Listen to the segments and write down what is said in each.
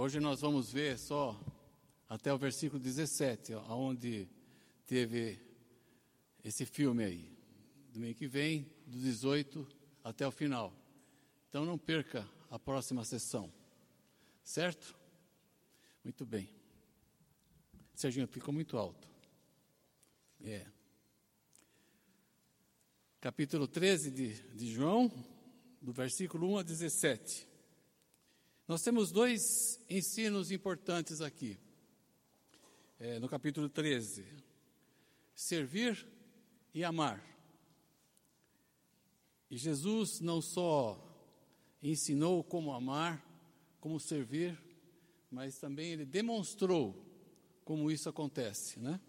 Hoje nós vamos ver só até o versículo 17, ó, onde teve esse filme aí. Domingo que vem, do 18 até o final. Então não perca a próxima sessão. Certo? Muito bem. Serginho, ficou muito alto. É. Capítulo 13 de, de João, do versículo 1 a 17. Nós temos dois ensinos importantes aqui, é, no capítulo 13: servir e amar. E Jesus não só ensinou como amar, como servir, mas também ele demonstrou como isso acontece, né?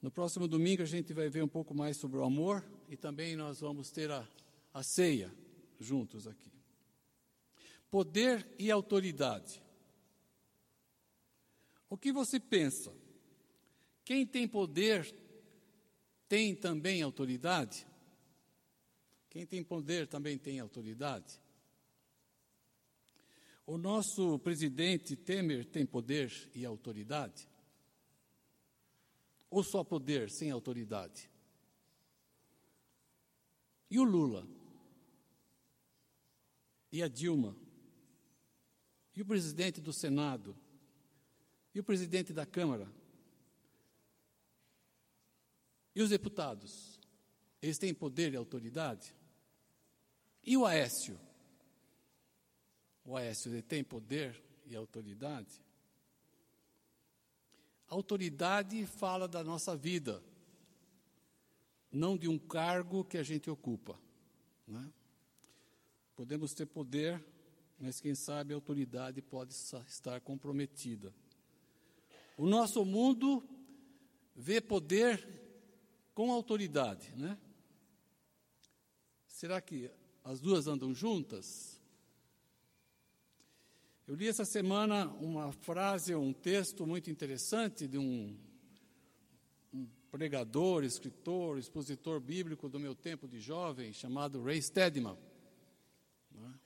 No próximo domingo a gente vai ver um pouco mais sobre o amor e também nós vamos ter a, a ceia juntos aqui. Poder e autoridade. O que você pensa? Quem tem poder tem também autoridade? Quem tem poder também tem autoridade? O nosso presidente Temer tem poder e autoridade? Ou só poder sem autoridade? E o Lula? E a Dilma? E o presidente do Senado? E o presidente da Câmara? E os deputados? Eles têm poder e autoridade? E o Aécio? O Aécio ele tem poder e autoridade? Autoridade fala da nossa vida, não de um cargo que a gente ocupa. Né? Podemos ter poder, mas quem sabe a autoridade pode estar comprometida. O nosso mundo vê poder com autoridade, né? Será que as duas andam juntas? Eu li essa semana uma frase, um texto muito interessante de um, um pregador, escritor, expositor bíblico do meu tempo de jovem, chamado Ray Stedman. Né?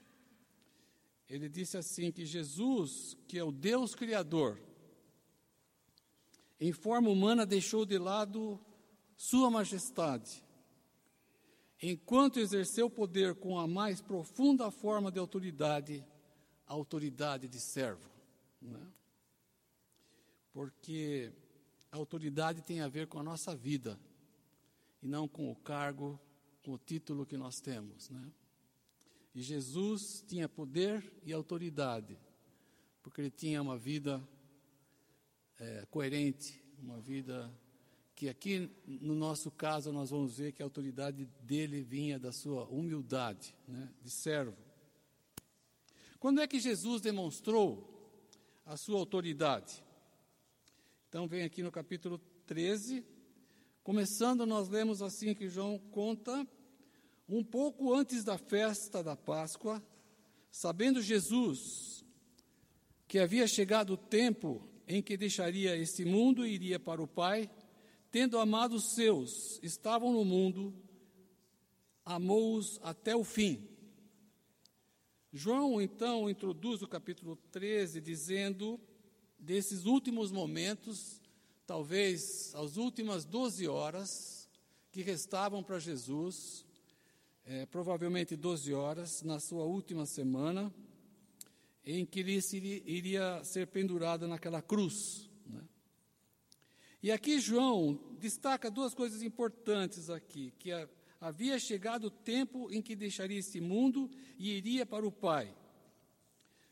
Ele disse assim: que Jesus, que é o Deus Criador, em forma humana deixou de lado sua Majestade, enquanto exerceu poder com a mais profunda forma de autoridade, a autoridade de servo. Né? Porque a autoridade tem a ver com a nossa vida, e não com o cargo, com o título que nós temos. Né? E Jesus tinha poder e autoridade, porque ele tinha uma vida é, coerente, uma vida que aqui no nosso caso nós vamos ver que a autoridade dele vinha da sua humildade, né, de servo. Quando é que Jesus demonstrou a sua autoridade? Então vem aqui no capítulo 13, começando nós lemos assim que João conta um pouco antes da festa da Páscoa, sabendo Jesus que havia chegado o tempo em que deixaria este mundo e iria para o Pai, tendo amado os seus, estavam no mundo, amou-os até o fim. João então introduz o capítulo 13 dizendo desses últimos momentos, talvez as últimas 12 horas que restavam para Jesus, é, provavelmente 12 horas, na sua última semana, em que ele iria ser pendurado naquela cruz. Né? E aqui João destaca duas coisas importantes aqui, que havia chegado o tempo em que deixaria este mundo e iria para o Pai.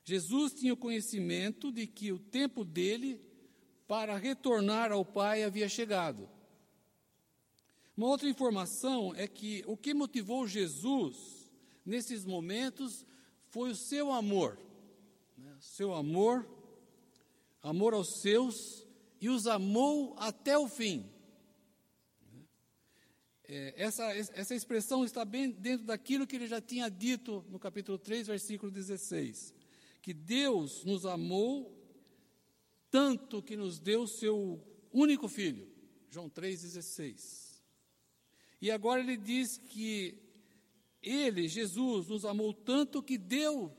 Jesus tinha o conhecimento de que o tempo dele para retornar ao Pai havia chegado. Uma outra informação é que o que motivou Jesus nesses momentos foi o seu amor, né? seu amor, amor aos seus e os amou até o fim. É, essa, essa expressão está bem dentro daquilo que ele já tinha dito no capítulo 3, versículo 16: que Deus nos amou tanto que nos deu seu único filho. João 3,16. E agora ele diz que ele, Jesus, nos amou tanto que deu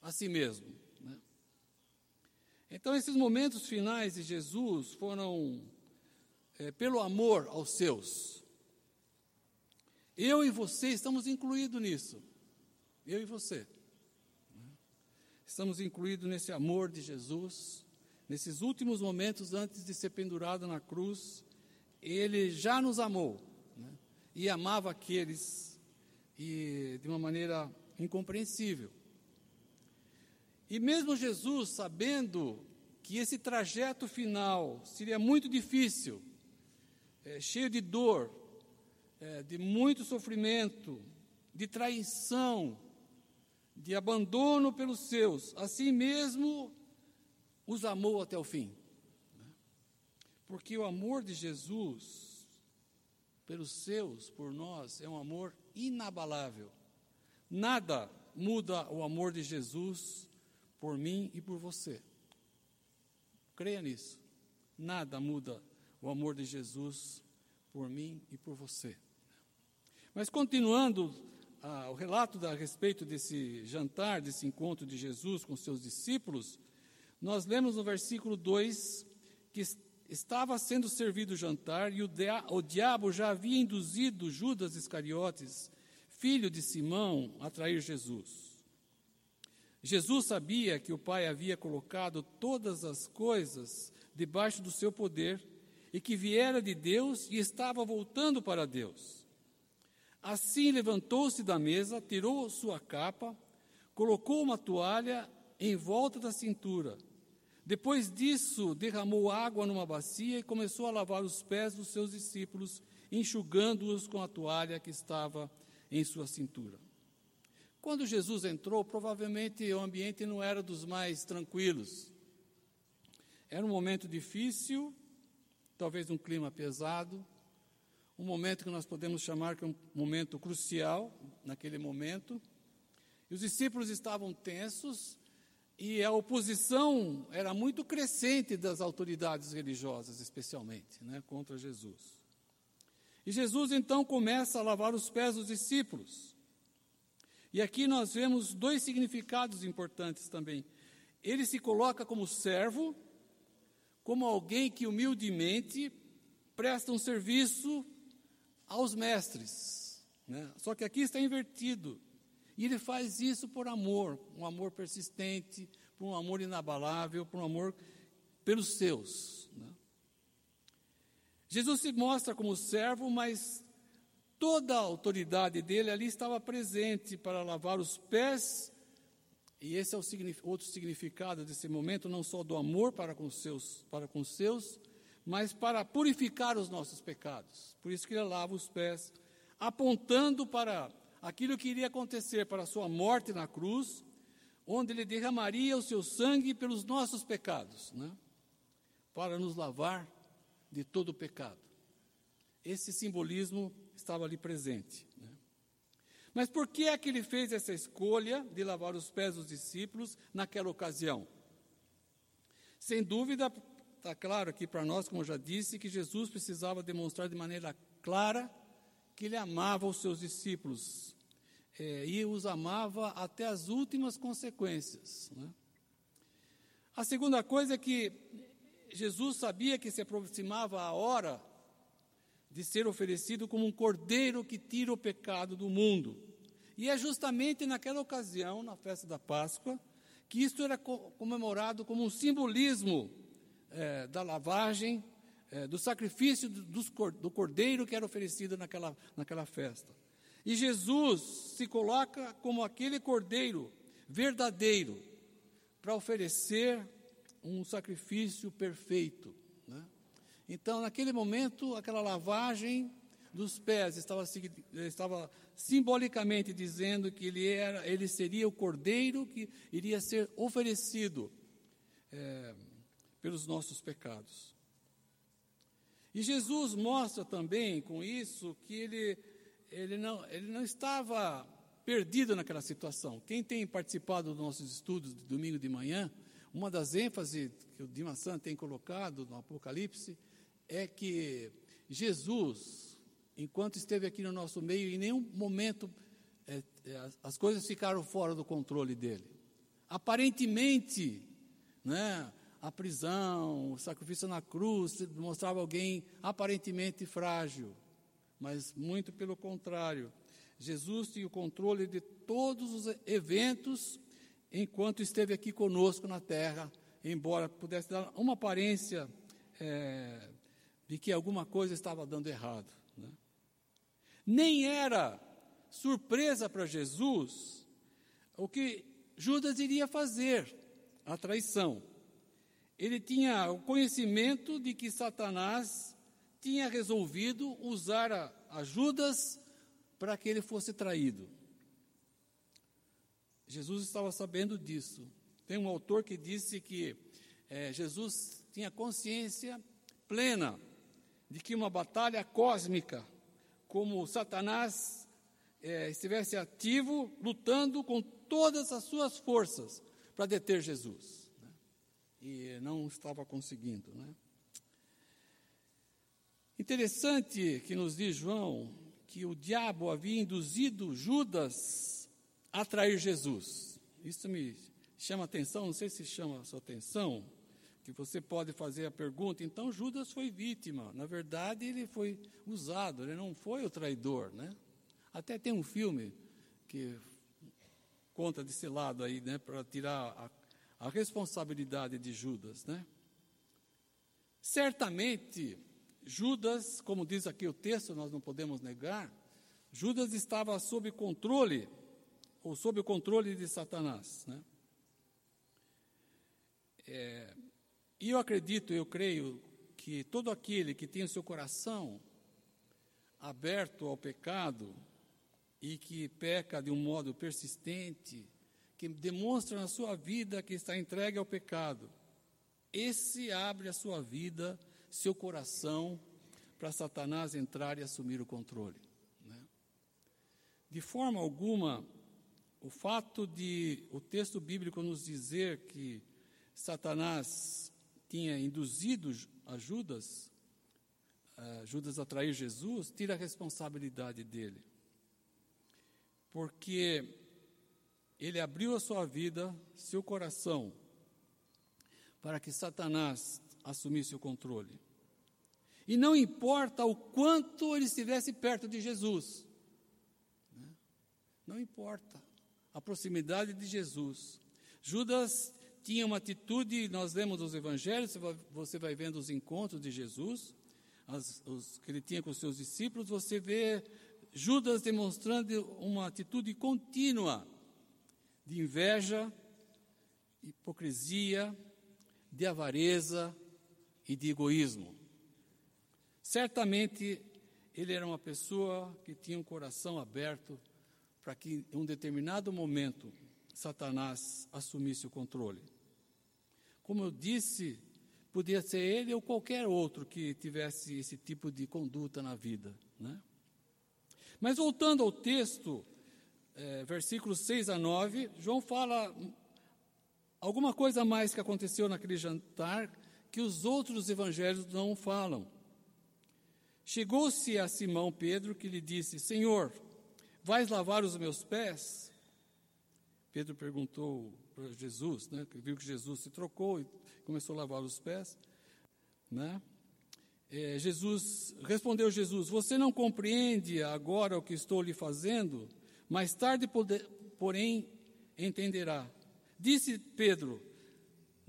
a si mesmo. Né? Então, esses momentos finais de Jesus foram é, pelo amor aos seus. Eu e você estamos incluídos nisso. Eu e você. Estamos incluídos nesse amor de Jesus, nesses últimos momentos antes de ser pendurado na cruz. Ele já nos amou né? E amava aqueles e de uma maneira incompreensível. E mesmo Jesus, sabendo que esse trajeto final seria muito difícil, é, cheio de dor, é, de muito sofrimento, de traição, de abandono pelos seus, assim mesmo os amou até o fim. Porque o amor de Jesus pelos seus, por nós, é um amor inabalável. Nada muda o amor de Jesus por mim e por você. Creia nisso. Nada muda o amor de Jesus por mim e por você. Mas continuando ah, o relato a respeito desse jantar, desse encontro de Jesus com seus discípulos, nós lemos no versículo 2 que estava sendo servido o jantar e o, dia, o diabo já havia induzido Judas Iscariotes, filho de Simão, a trair Jesus. Jesus sabia que o Pai havia colocado todas as coisas debaixo do seu poder e que viera de Deus e estava voltando para Deus. Assim levantou-se da mesa, tirou sua capa, colocou uma toalha em volta da cintura. Depois disso, derramou água numa bacia e começou a lavar os pés dos seus discípulos, enxugando-os com a toalha que estava em sua cintura. Quando Jesus entrou, provavelmente o ambiente não era dos mais tranquilos. Era um momento difícil, talvez um clima pesado, um momento que nós podemos chamar que é um momento crucial naquele momento. E os discípulos estavam tensos e a oposição era muito crescente das autoridades religiosas, especialmente, né, contra Jesus. E Jesus então começa a lavar os pés dos discípulos. E aqui nós vemos dois significados importantes também. Ele se coloca como servo, como alguém que humildemente presta um serviço aos mestres. Né? Só que aqui está invertido. E ele faz isso por amor, um amor persistente, por um amor inabalável, por um amor pelos seus. Né? Jesus se mostra como servo, mas toda a autoridade dele ali estava presente para lavar os pés. E esse é o outro significado desse momento, não só do amor para com os seus, para com os seus, mas para purificar os nossos pecados. Por isso que ele lava os pés, apontando para aquilo que iria acontecer para a sua morte na cruz, onde ele derramaria o seu sangue pelos nossos pecados, né? para nos lavar de todo o pecado. Esse simbolismo estava ali presente. Né? Mas por que é que ele fez essa escolha de lavar os pés dos discípulos naquela ocasião? Sem dúvida, está claro aqui para nós, como eu já disse, que Jesus precisava demonstrar de maneira clara que ele amava os seus discípulos é, e os amava até as últimas consequências. Né? A segunda coisa é que Jesus sabia que se aproximava a hora de ser oferecido como um cordeiro que tira o pecado do mundo. E é justamente naquela ocasião, na festa da Páscoa, que isto era comemorado como um simbolismo é, da lavagem, é, do sacrifício do, do cordeiro que era oferecido naquela, naquela festa. E Jesus se coloca como aquele cordeiro verdadeiro para oferecer um sacrifício perfeito. Né? Então, naquele momento, aquela lavagem dos pés estava, estava simbolicamente dizendo que ele, era, ele seria o cordeiro que iria ser oferecido. É, pelos nossos pecados. E Jesus mostra também com isso que ele, ele, não, ele não estava perdido naquela situação. Quem tem participado dos nossos estudos de domingo de manhã, uma das ênfases que o Dima San tem colocado no Apocalipse é que Jesus, enquanto esteve aqui no nosso meio, em nenhum momento é, é, as coisas ficaram fora do controle dele. aparentemente, né, a prisão, o sacrifício na cruz mostrava alguém aparentemente frágil, mas muito pelo contrário. Jesus tinha o controle de todos os eventos enquanto esteve aqui conosco na terra, embora pudesse dar uma aparência é, de que alguma coisa estava dando errado. Né? Nem era surpresa para Jesus o que Judas iria fazer, a traição ele tinha o conhecimento de que Satanás tinha resolvido usar a, a Judas para que ele fosse traído. Jesus estava sabendo disso. Tem um autor que disse que é, Jesus tinha consciência plena de que uma batalha cósmica, como Satanás é, estivesse ativo, lutando com todas as suas forças para deter Jesus e não estava conseguindo. Né? Interessante que nos diz João que o diabo havia induzido Judas a trair Jesus. Isso me chama atenção, não sei se chama a sua atenção, que você pode fazer a pergunta, então Judas foi vítima. Na verdade, ele foi usado, ele não foi o traidor, né? Até tem um filme que conta desse lado aí, né, para tirar a a responsabilidade de Judas, né? Certamente, Judas, como diz aqui o texto, nós não podemos negar, Judas estava sob controle, ou sob o controle de Satanás, né? É, e eu acredito, eu creio, que todo aquele que tem o seu coração aberto ao pecado e que peca de um modo persistente, que demonstra na sua vida que está entregue ao pecado, esse abre a sua vida, seu coração, para Satanás entrar e assumir o controle. Né? De forma alguma, o fato de o texto bíblico nos dizer que Satanás tinha induzido a Judas, a Judas a trair Jesus, tira a responsabilidade dele. Porque ele abriu a sua vida, seu coração, para que Satanás assumisse o controle. E não importa o quanto ele estivesse perto de Jesus, né? não importa a proximidade de Jesus. Judas tinha uma atitude, nós lemos os evangelhos, você vai vendo os encontros de Jesus, as, os, que ele tinha com os seus discípulos, você vê Judas demonstrando uma atitude contínua de inveja, hipocrisia, de avareza e de egoísmo. Certamente ele era uma pessoa que tinha um coração aberto para que em um determinado momento Satanás assumisse o controle. Como eu disse, podia ser ele ou qualquer outro que tivesse esse tipo de conduta na vida. Né? Mas voltando ao texto, é, versículos 6 a 9, João fala alguma coisa mais que aconteceu naquele jantar que os outros evangelhos não falam. Chegou-se a Simão Pedro que lhe disse: Senhor, vais lavar os meus pés? Pedro perguntou para Jesus, né, viu que Jesus se trocou e começou a lavar os pés, né? É, Jesus respondeu Jesus: Você não compreende agora o que estou lhe fazendo? Mais tarde, porém, entenderá. Disse Pedro: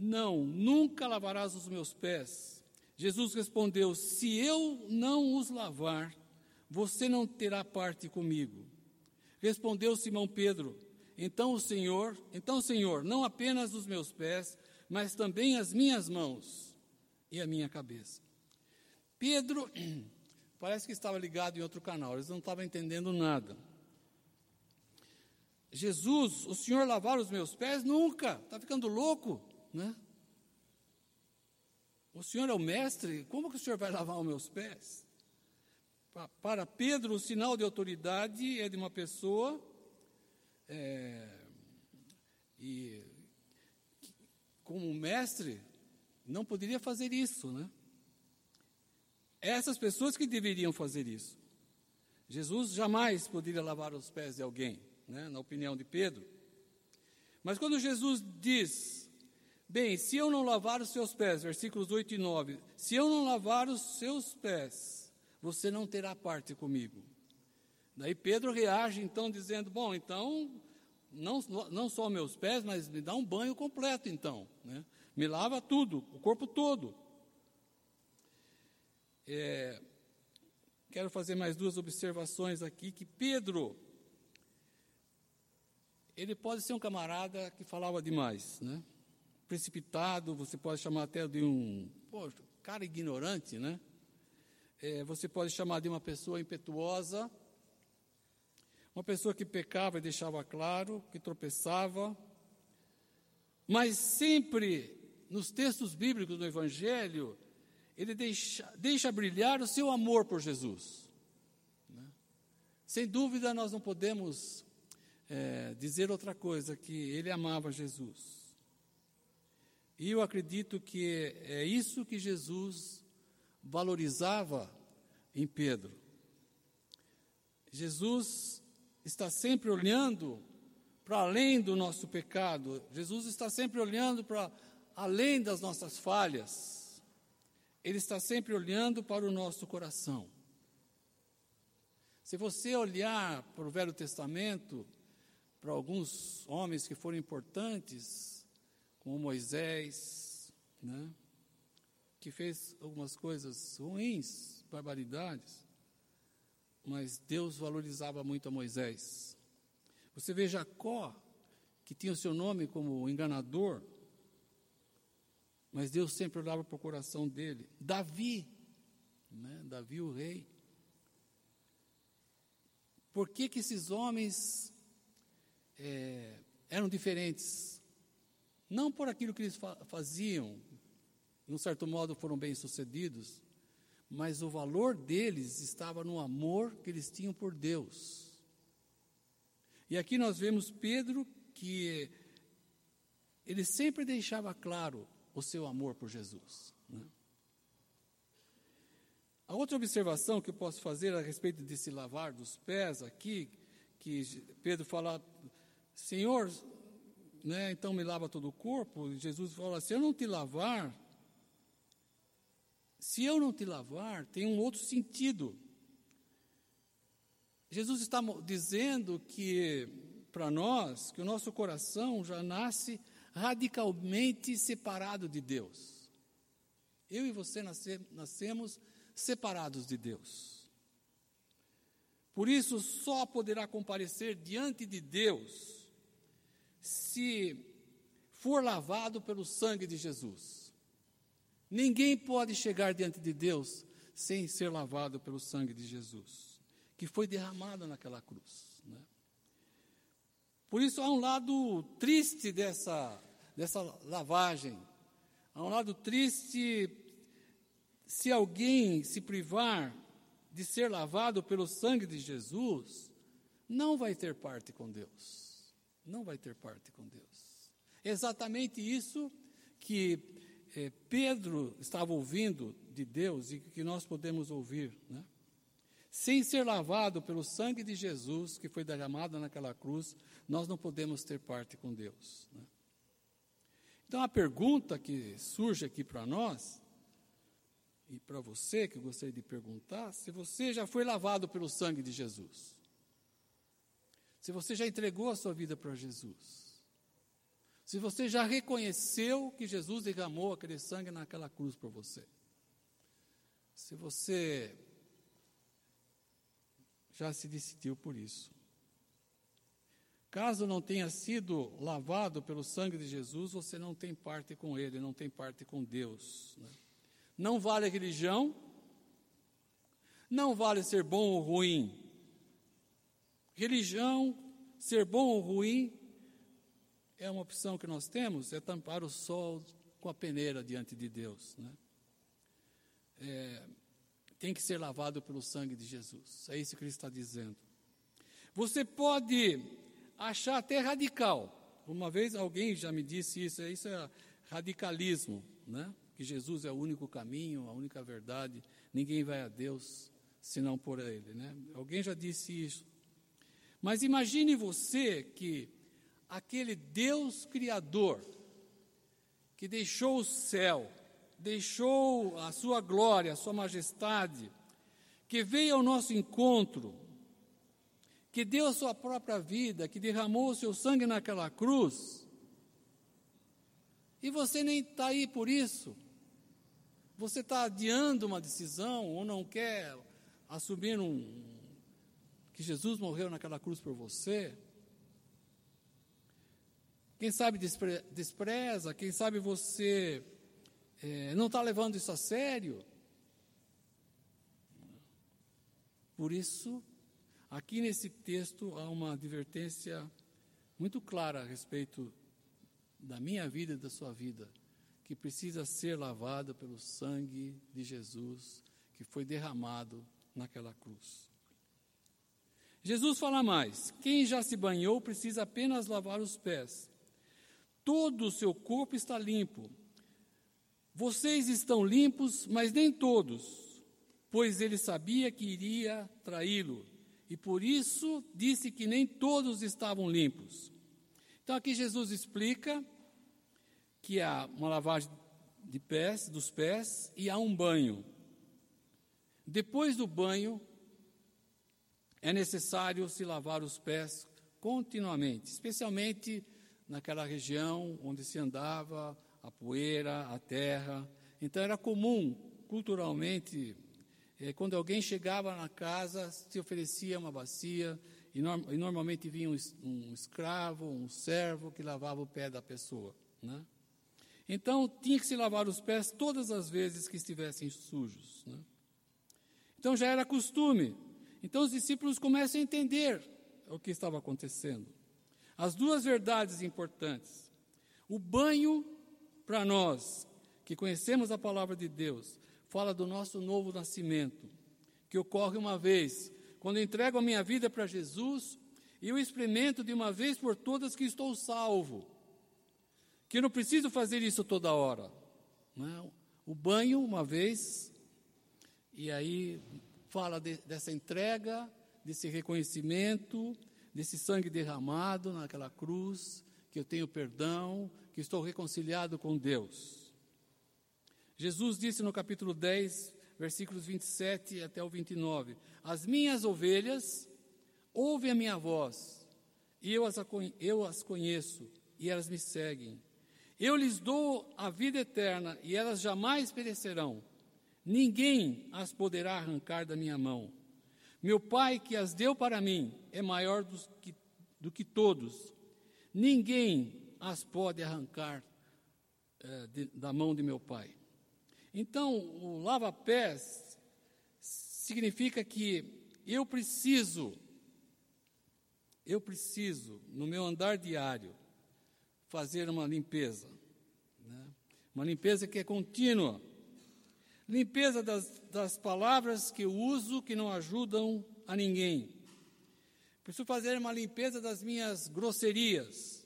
Não, nunca lavarás os meus pés. Jesus respondeu: Se eu não os lavar, você não terá parte comigo. Respondeu Simão Pedro: Então o Senhor, então Senhor, não apenas os meus pés, mas também as minhas mãos e a minha cabeça. Pedro parece que estava ligado em outro canal, eles não estavam entendendo nada. Jesus, o Senhor lavar os meus pés? Nunca, está ficando louco, né? O Senhor é o mestre, como que o Senhor vai lavar os meus pés? Para Pedro, o sinal de autoridade é de uma pessoa é, e como mestre não poderia fazer isso, né? Essas pessoas que deveriam fazer isso. Jesus jamais poderia lavar os pés de alguém né, na opinião de Pedro. Mas quando Jesus diz, bem, se eu não lavar os seus pés, versículos 8 e 9, se eu não lavar os seus pés, você não terá parte comigo. Daí Pedro reage então dizendo, bom, então não, não só meus pés, mas me dá um banho completo então, né? me lava tudo, o corpo todo. É, quero fazer mais duas observações aqui, que Pedro, ele pode ser um camarada que falava demais, né? Precipitado, você pode chamar até de um cara ignorante, né? É, você pode chamar de uma pessoa impetuosa, uma pessoa que pecava e deixava claro, que tropeçava, mas sempre nos textos bíblicos do Evangelho, ele deixa, deixa brilhar o seu amor por Jesus. Né? Sem dúvida, nós não podemos é, dizer outra coisa, que ele amava Jesus. E eu acredito que é isso que Jesus valorizava em Pedro. Jesus está sempre olhando para além do nosso pecado, Jesus está sempre olhando para além das nossas falhas, Ele está sempre olhando para o nosso coração. Se você olhar para o Velho Testamento, para alguns homens que foram importantes, como Moisés, né, que fez algumas coisas ruins, barbaridades, mas Deus valorizava muito a Moisés. Você vê Jacó, que tinha o seu nome como enganador, mas Deus sempre olhava para o coração dele. Davi, né? Davi o rei. Por que, que esses homens é, eram diferentes? Não por aquilo que eles fa faziam, de um certo modo foram bem-sucedidos, mas o valor deles estava no amor que eles tinham por Deus. E aqui nós vemos Pedro que ele sempre deixava claro o seu amor por Jesus. Né? A outra observação que eu posso fazer a respeito desse lavar dos pés aqui, que Pedro fala, Senhor, né, então me lava todo o corpo, e Jesus fala, se eu não te lavar, se eu não te lavar, tem um outro sentido. Jesus está dizendo que, para nós, que o nosso coração já nasce radicalmente separado de Deus. Eu e você nasce, nascemos separados de Deus. Por isso, só poderá comparecer diante de Deus se for lavado pelo sangue de Jesus. Ninguém pode chegar diante de Deus sem ser lavado pelo sangue de Jesus, que foi derramado naquela cruz. Né? Por isso há um lado triste dessa, dessa lavagem, há um lado triste se alguém se privar de ser lavado pelo sangue de Jesus, não vai ter parte com Deus. Não vai ter parte com Deus. exatamente isso que é, Pedro estava ouvindo de Deus e que nós podemos ouvir, né? Sem ser lavado pelo sangue de Jesus que foi derramado naquela cruz, nós não podemos ter parte com Deus. Né? Então a pergunta que surge aqui para nós, e para você que eu gostaria de perguntar, se você já foi lavado pelo sangue de Jesus, se você já entregou a sua vida para Jesus, se você já reconheceu que Jesus derramou aquele sangue naquela cruz por você. Se você já se decidiu por isso. Caso não tenha sido lavado pelo sangue de Jesus, você não tem parte com Ele, não tem parte com Deus. Né? Não vale religião, não vale ser bom ou ruim. Religião, ser bom ou ruim, é uma opção que nós temos, é tampar o sol com a peneira diante de Deus. Né? É, tem que ser lavado pelo sangue de Jesus. É isso que ele está dizendo. Você pode achar até radical. Uma vez alguém já me disse isso, isso é radicalismo, né? Que Jesus é o único caminho, a única verdade, ninguém vai a Deus senão por ele, né? Alguém já disse isso. Mas imagine você que aquele Deus Criador, que deixou o céu, deixou a sua glória, a sua majestade, que veio ao nosso encontro, que deu a sua própria vida, que derramou o seu sangue naquela cruz, e você nem está aí por isso. Você está adiando uma decisão ou não quer assumir um, que Jesus morreu naquela cruz por você. Quem sabe despre, despreza, quem sabe você é, não está levando isso a sério. Por isso, aqui nesse texto há uma advertência muito clara a respeito da minha vida e da sua vida, que precisa ser lavada pelo sangue de Jesus que foi derramado naquela cruz. Jesus fala mais: quem já se banhou precisa apenas lavar os pés. Todo o seu corpo está limpo. Vocês estão limpos, mas nem todos, pois ele sabia que iria traí-lo, e por isso disse que nem todos estavam limpos. Então aqui Jesus explica que há uma lavagem de pés, dos pés e há um banho. Depois do banho, é necessário se lavar os pés continuamente, especialmente naquela região onde se andava a poeira, a terra. Então era comum, culturalmente, eh, quando alguém chegava na casa, se oferecia uma bacia e, e normalmente vinha um, um, escravo, um servo que lavava o pé da pessoa. Né? Então tinha que se lavar os pés todas as vezes que estivessem sujos. Né? Então já era costume. Então os discípulos começam a entender o que estava acontecendo. As duas verdades importantes. O banho, para nós que conhecemos a palavra de Deus, fala do nosso novo nascimento, que ocorre uma vez quando entrego a minha vida para Jesus e eu experimento de uma vez por todas que estou salvo, que eu não preciso fazer isso toda hora. Não. O banho, uma vez, e aí fala de, dessa entrega, desse reconhecimento, desse sangue derramado naquela cruz, que eu tenho perdão, que estou reconciliado com Deus. Jesus disse no capítulo 10, versículos 27 até o 29: As minhas ovelhas ouvem a minha voz, e eu as, eu as conheço, e elas me seguem. Eu lhes dou a vida eterna, e elas jamais perecerão. Ninguém as poderá arrancar da minha mão. Meu Pai, que as deu para mim, é maior do que, do que todos. Ninguém as pode arrancar é, de, da mão de meu Pai. Então, o lava-pés significa que eu preciso, eu preciso, no meu andar diário, fazer uma limpeza. Né? Uma limpeza que é contínua. Limpeza das, das palavras que eu uso que não ajudam a ninguém. Preciso fazer uma limpeza das minhas grosserias.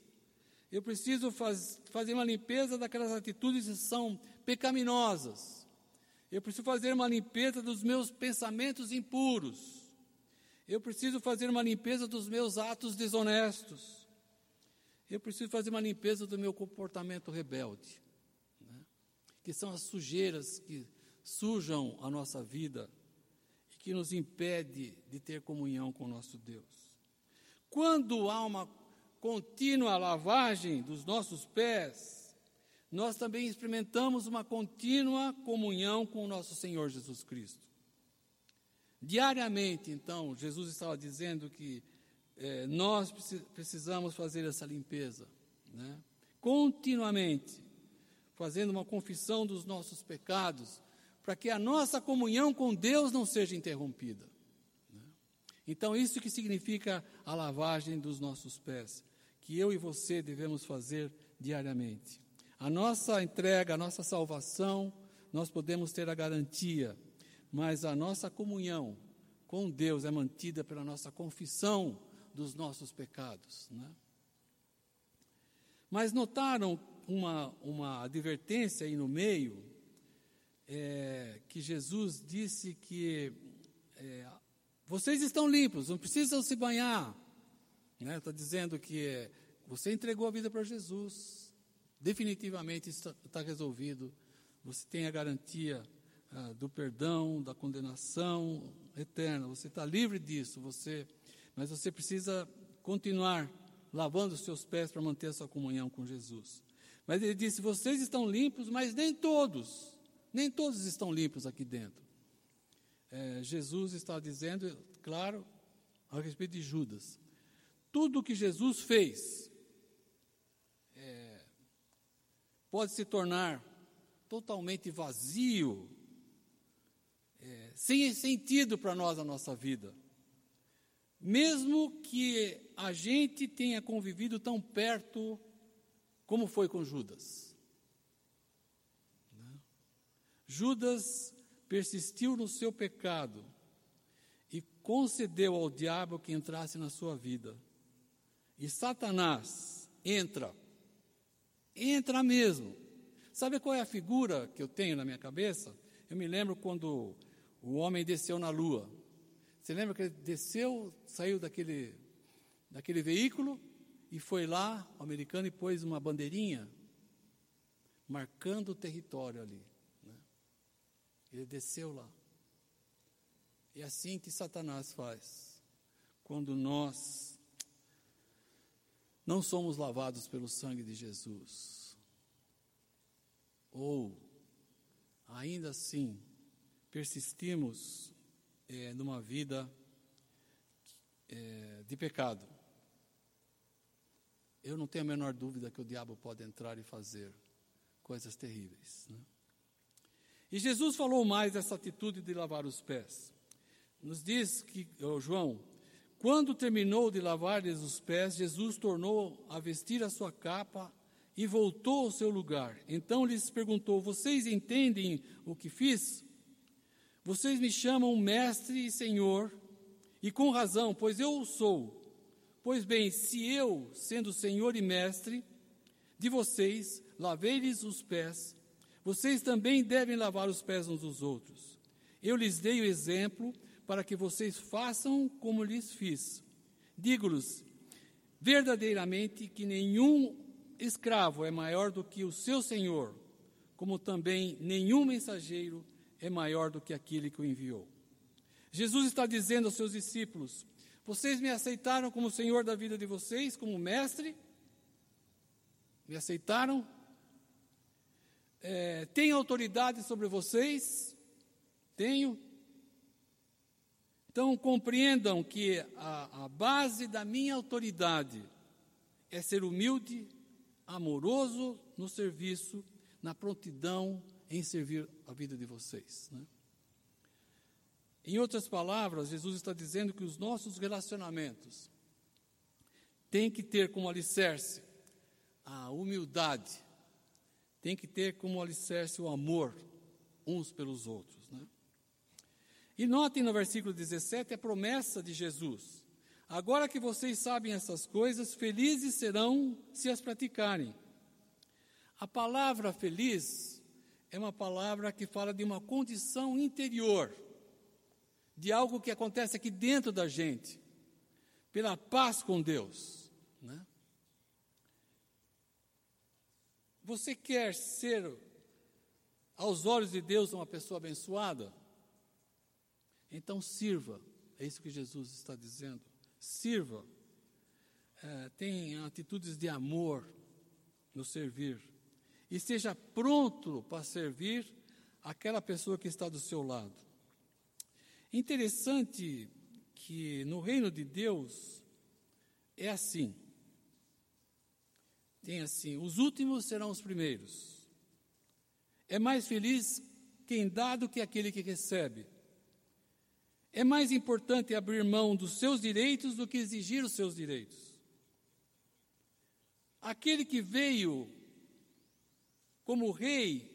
Eu preciso faz, fazer uma limpeza daquelas atitudes que são pecaminosas. Eu preciso fazer uma limpeza dos meus pensamentos impuros. Eu preciso fazer uma limpeza dos meus atos desonestos. Eu preciso fazer uma limpeza do meu comportamento rebelde, né? que são as sujeiras que sujam a nossa vida e que nos impede de ter comunhão com nosso Deus. Quando há uma contínua lavagem dos nossos pés, nós também experimentamos uma contínua comunhão com o nosso Senhor Jesus Cristo. Diariamente, então, Jesus estava dizendo que é, nós precisamos fazer essa limpeza, né? continuamente, fazendo uma confissão dos nossos pecados, para que a nossa comunhão com Deus não seja interrompida. Né? Então, isso que significa a lavagem dos nossos pés, que eu e você devemos fazer diariamente. A nossa entrega, a nossa salvação, nós podemos ter a garantia, mas a nossa comunhão com Deus é mantida pela nossa confissão dos nossos pecados. Né? Mas notaram uma, uma advertência aí no meio, é, que Jesus disse que é, vocês estão limpos, não precisam se banhar. Está né? dizendo que você entregou a vida para Jesus, definitivamente está, está resolvido. Você tem a garantia ah, do perdão, da condenação eterna. Você está livre disso. Você, mas você precisa continuar lavando os seus pés para manter a sua comunhão com Jesus. Mas ele disse: vocês estão limpos, mas nem todos, nem todos estão limpos aqui dentro. É, Jesus está dizendo, claro, a respeito de Judas. Tudo o que Jesus fez é, pode se tornar totalmente vazio, é, sem sentido para nós a nossa vida. Mesmo que a gente tenha convivido tão perto como foi com Judas. Né? Judas persistiu no seu pecado e concedeu ao diabo que entrasse na sua vida. E Satanás entra, entra mesmo. Sabe qual é a figura que eu tenho na minha cabeça? Eu me lembro quando o homem desceu na lua. Você lembra que ele desceu, saiu daquele, daquele veículo e foi lá, o americano, e pôs uma bandeirinha marcando o território ali. Ele desceu lá. É assim que Satanás faz. Quando nós não somos lavados pelo sangue de Jesus, ou ainda assim persistimos é, numa vida é, de pecado, eu não tenho a menor dúvida que o diabo pode entrar e fazer coisas terríveis. Né? E Jesus falou mais dessa atitude de lavar os pés. Nos diz que, oh, João, quando terminou de lavar-lhes os pés, Jesus tornou a vestir a sua capa e voltou ao seu lugar. Então lhes perguntou: Vocês entendem o que fiz? Vocês me chamam mestre e senhor, e com razão, pois eu o sou. Pois bem, se eu, sendo Senhor e Mestre de vocês, lavei-lhes os pés, vocês também devem lavar os pés uns dos outros. Eu lhes dei o exemplo para que vocês façam como lhes fiz. Digo-lhes verdadeiramente que nenhum escravo é maior do que o seu senhor, como também nenhum mensageiro é maior do que aquele que o enviou. Jesus está dizendo aos seus discípulos: vocês me aceitaram como Senhor da vida de vocês, como mestre? Me aceitaram? É, tenho autoridade sobre vocês? Tenho. Então compreendam que a, a base da minha autoridade é ser humilde, amoroso no serviço, na prontidão em servir a vida de vocês. Né? Em outras palavras, Jesus está dizendo que os nossos relacionamentos têm que ter como alicerce a humildade, tem que ter como alicerce o amor uns pelos outros. Né? E notem no versículo 17 a promessa de Jesus. Agora que vocês sabem essas coisas, felizes serão se as praticarem. A palavra feliz é uma palavra que fala de uma condição interior de algo que acontece aqui dentro da gente, pela paz com Deus. Né? Você quer ser, aos olhos de Deus, uma pessoa abençoada? Então sirva, é isso que Jesus está dizendo. Sirva, é, tenha atitudes de amor no servir, e esteja pronto para servir aquela pessoa que está do seu lado. Interessante que no reino de Deus é assim. Tem assim: os últimos serão os primeiros. É mais feliz quem dá do que aquele que recebe. É mais importante abrir mão dos seus direitos do que exigir os seus direitos. Aquele que veio como rei,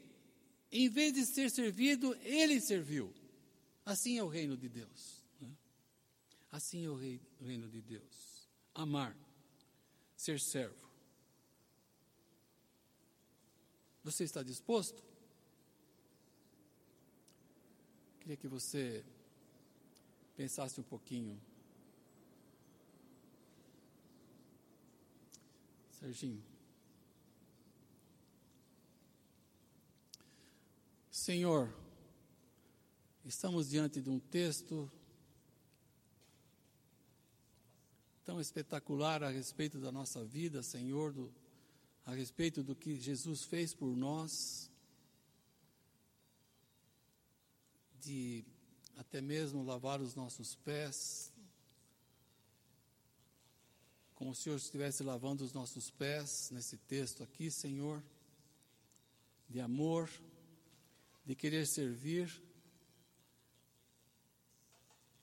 em vez de ser servido, ele serviu. Assim é o reino de Deus. Né? Assim é o reino de Deus. Amar, ser servo. Você está disposto? Queria que você pensasse um pouquinho. Serginho. Senhor, estamos diante de um texto tão espetacular a respeito da nossa vida, Senhor, do, a respeito do que Jesus fez por nós, de até mesmo lavar os nossos pés, como o Senhor estivesse lavando os nossos pés nesse texto aqui, Senhor, de amor, de querer servir,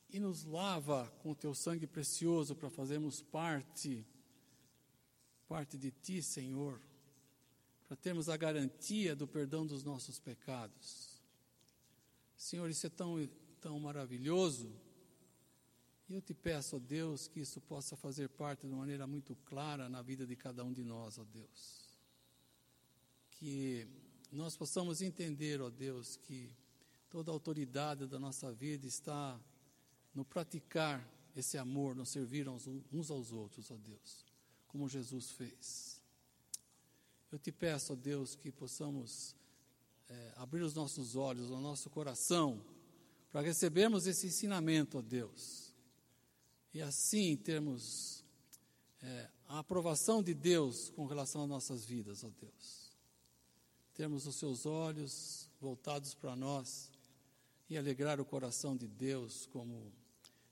e nos lava com o teu sangue precioso para fazermos parte, parte de ti, Senhor, para termos a garantia do perdão dos nossos pecados. Senhor, isso é tão, tão maravilhoso e eu te peço, ó Deus, que isso possa fazer parte de uma maneira muito clara na vida de cada um de nós, ó Deus. Que nós possamos entender, ó Deus, que toda a autoridade da nossa vida está no praticar esse amor, no servir uns aos outros, ó Deus, como Jesus fez. Eu te peço, ó Deus, que possamos é, abrir os nossos olhos, o nosso coração, para recebermos esse ensinamento, ó Deus e assim termos é, a aprovação de Deus com relação às nossas vidas, ó Deus. Termos os seus olhos voltados para nós e alegrar o coração de Deus, como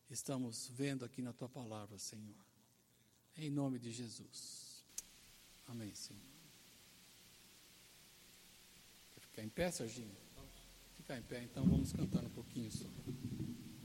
estamos vendo aqui na tua palavra, Senhor. Em nome de Jesus. Amém, Senhor. Quer ficar em pé, Serginho? Ficar em pé, então vamos cantar um pouquinho só.